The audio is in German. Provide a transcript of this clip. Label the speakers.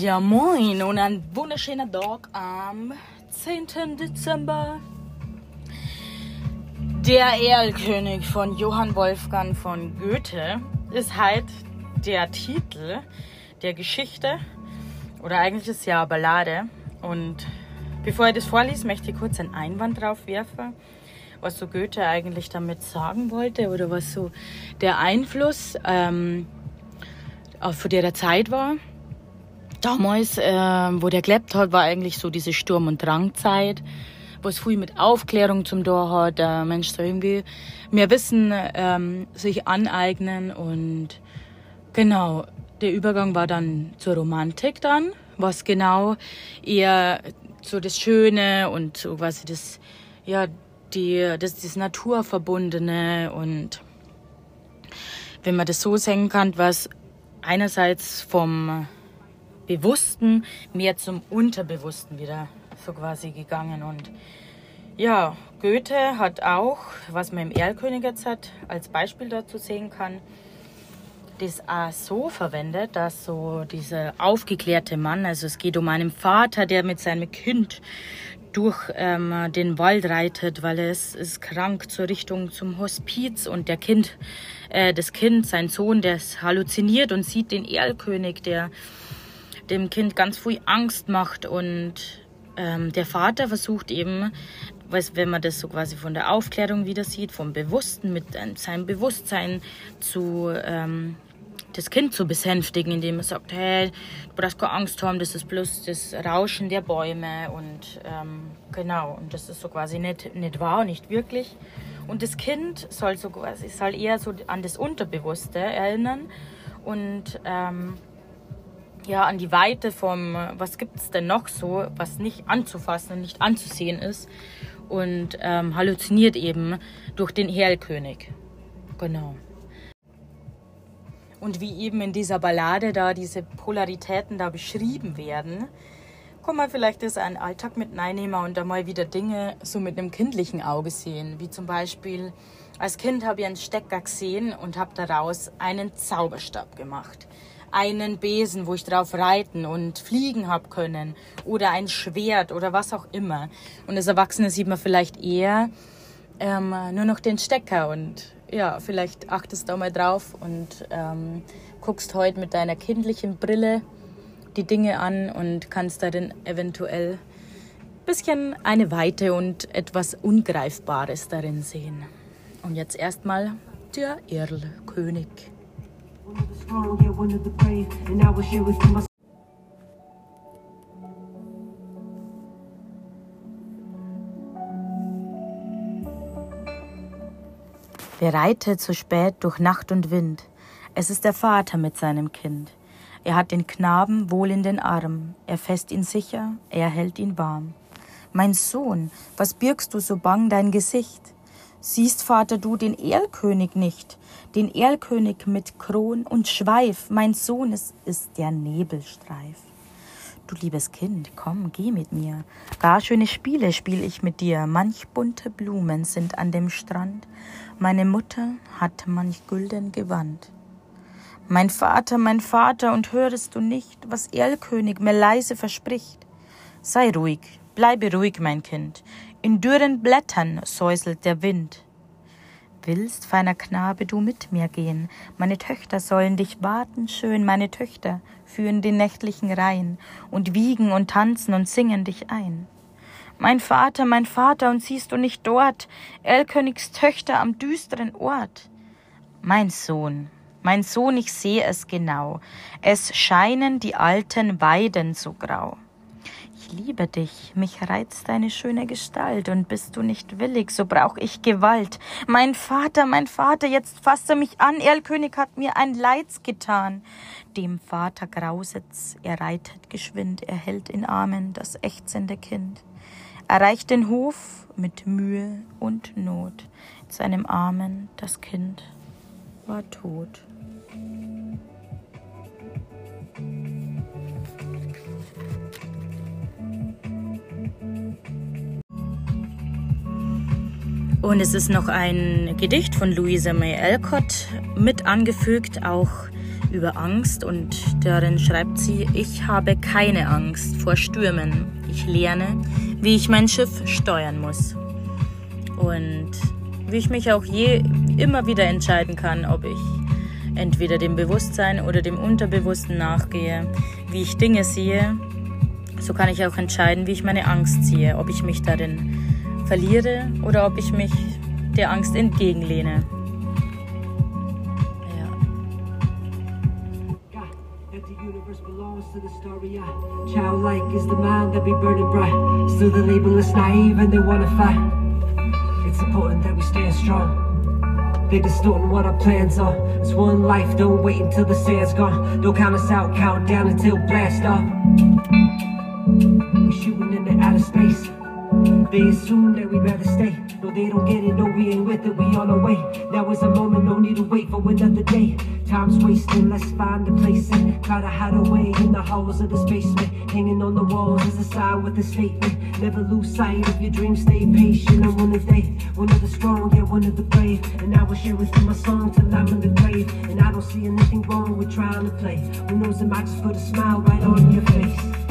Speaker 1: Ja, moin und ein wunderschöner Tag am 10. Dezember. Der Erlkönig von Johann Wolfgang von Goethe ist halt der Titel der Geschichte oder eigentlich ist ja eine Ballade. Und bevor ich das vorlese, möchte ich kurz einen Einwand drauf werfen, was so Goethe eigentlich damit sagen wollte oder was so der Einfluss ähm, von der Zeit war. Damals, äh, wo der gelebt hat, war eigentlich so diese Sturm- und Drangzeit, was viel mit Aufklärung zum Tor hat. Der Mensch soll irgendwie mehr Wissen ähm, sich aneignen und genau, der Übergang war dann zur Romantik dann, was genau eher so das Schöne und so quasi das, ja, die, das, das Naturverbundene und wenn man das so sehen kann, was einerseits vom Bewussten mehr zum Unterbewussten wieder so quasi gegangen. Und ja, Goethe hat auch, was man im Erlkönig jetzt hat, als Beispiel dazu sehen kann, das auch so verwendet, dass so dieser aufgeklärte Mann, also es geht um einen Vater, der mit seinem Kind durch ähm, den Wald reitet, weil es ist krank zur Richtung zum Hospiz und der Kind, äh, das Kind, sein Sohn, der halluziniert und sieht den Erlkönig, der dem Kind ganz viel Angst macht und ähm, der Vater versucht eben, wenn man das so quasi von der Aufklärung wieder sieht, vom Bewussten mit ähm, seinem Bewusstsein zu ähm, das Kind zu besänftigen, indem er sagt, hey, du brauchst keine Angst haben, das ist bloß das Rauschen der Bäume und ähm, genau, und das ist so quasi nicht, nicht wahr, nicht wirklich. Und das Kind soll so quasi, soll eher so an das Unterbewusste erinnern und ähm, ja, an die Weite vom, was gibt es denn noch so, was nicht anzufassen und nicht anzusehen ist. Und ähm, halluziniert eben durch den Herlkönig. Genau. Und wie eben in dieser Ballade da diese Polaritäten da beschrieben werden, kann man vielleicht das einen Alltag mit reinnehmen und da mal wieder Dinge so mit einem kindlichen Auge sehen. Wie zum Beispiel, als Kind habe ich einen Stecker gesehen und habe daraus einen Zauberstab gemacht einen Besen, wo ich drauf reiten und fliegen hab können oder ein Schwert oder was auch immer. Und als Erwachsene sieht man vielleicht eher ähm, nur noch den Stecker und ja, vielleicht achtest du mal drauf und ähm, guckst heute mit deiner kindlichen Brille die Dinge an und kannst darin eventuell ein bisschen eine Weite und etwas Ungreifbares darin sehen. Und jetzt erstmal der Erlkönig. Wer reitet so spät durch Nacht und Wind? Es ist der Vater mit seinem Kind. Er hat den Knaben wohl in den Arm, er fest ihn sicher, er hält ihn warm. Mein Sohn, was birgst du so bang dein Gesicht? Siehst, Vater, du den Erlkönig nicht? den Erlkönig mit Kron und Schweif, mein Sohn, es ist der Nebelstreif. Du liebes Kind, komm, geh mit mir. Gar schöne Spiele spiel ich mit dir. Manch bunte Blumen sind an dem Strand. Meine Mutter hat manch gülden Gewand. Mein Vater, mein Vater, und hörest du nicht, was Erlkönig mir leise verspricht? Sei ruhig, bleibe ruhig, mein Kind. In dürren Blättern säuselt der Wind. Willst, feiner Knabe, du mit mir gehen? Meine Töchter sollen dich warten schön, meine Töchter führen den nächtlichen Rhein und wiegen und tanzen und singen dich ein. Mein Vater, mein Vater, und siehst du nicht dort Erlkönigs Töchter am düsteren Ort? Mein Sohn, mein Sohn, ich seh es genau, es scheinen die alten Weiden so grau liebe dich, mich reizt deine schöne Gestalt, und bist du nicht willig, so brauch ich Gewalt. Mein Vater, mein Vater, jetzt fasse mich an, Erlkönig hat mir ein Leids getan. Dem Vater grauset's, er reitet geschwind, er hält in Armen das ächzende Kind. Erreicht den Hof mit Mühe und Not, in seinem Armen das Kind war tot. Und es ist noch ein Gedicht von Louisa May Alcott mit angefügt, auch
Speaker 2: über Angst und darin schreibt sie, ich habe keine Angst vor Stürmen. Ich lerne, wie ich mein Schiff steuern muss. Und wie ich mich auch je immer wieder entscheiden kann, ob ich entweder dem Bewusstsein oder dem Unterbewussten nachgehe, wie ich Dinge sehe, so kann ich auch entscheiden, wie ich meine Angst ziehe, ob ich mich darin verliere oder ob ich mich der Angst entgegenlehne. Childlike is the mind that be burning bright. Still the label is naive and they wanna fight. It's important that we stand strong. They distorting what our plans are. It's one life, don't wait until the sand's gone. Don't count us out, count down until blast off. We're shooting into outer space. They assume that we better stay. No, they don't get it, no, we ain't with it, we on our way. Now is a moment, no need to wait for another day. Time's wasting, let's find a place and try to hide away in the halls of this basement. Hanging on the walls is a sign with a statement. Never lose sight of your dreams, stay patient. I'm one of they, one of the strong, yeah, one of the brave. And I will share with you my song till I'm in the grave. And I don't see anything wrong with trying to play. Who knows, it might just put a smile right on your face.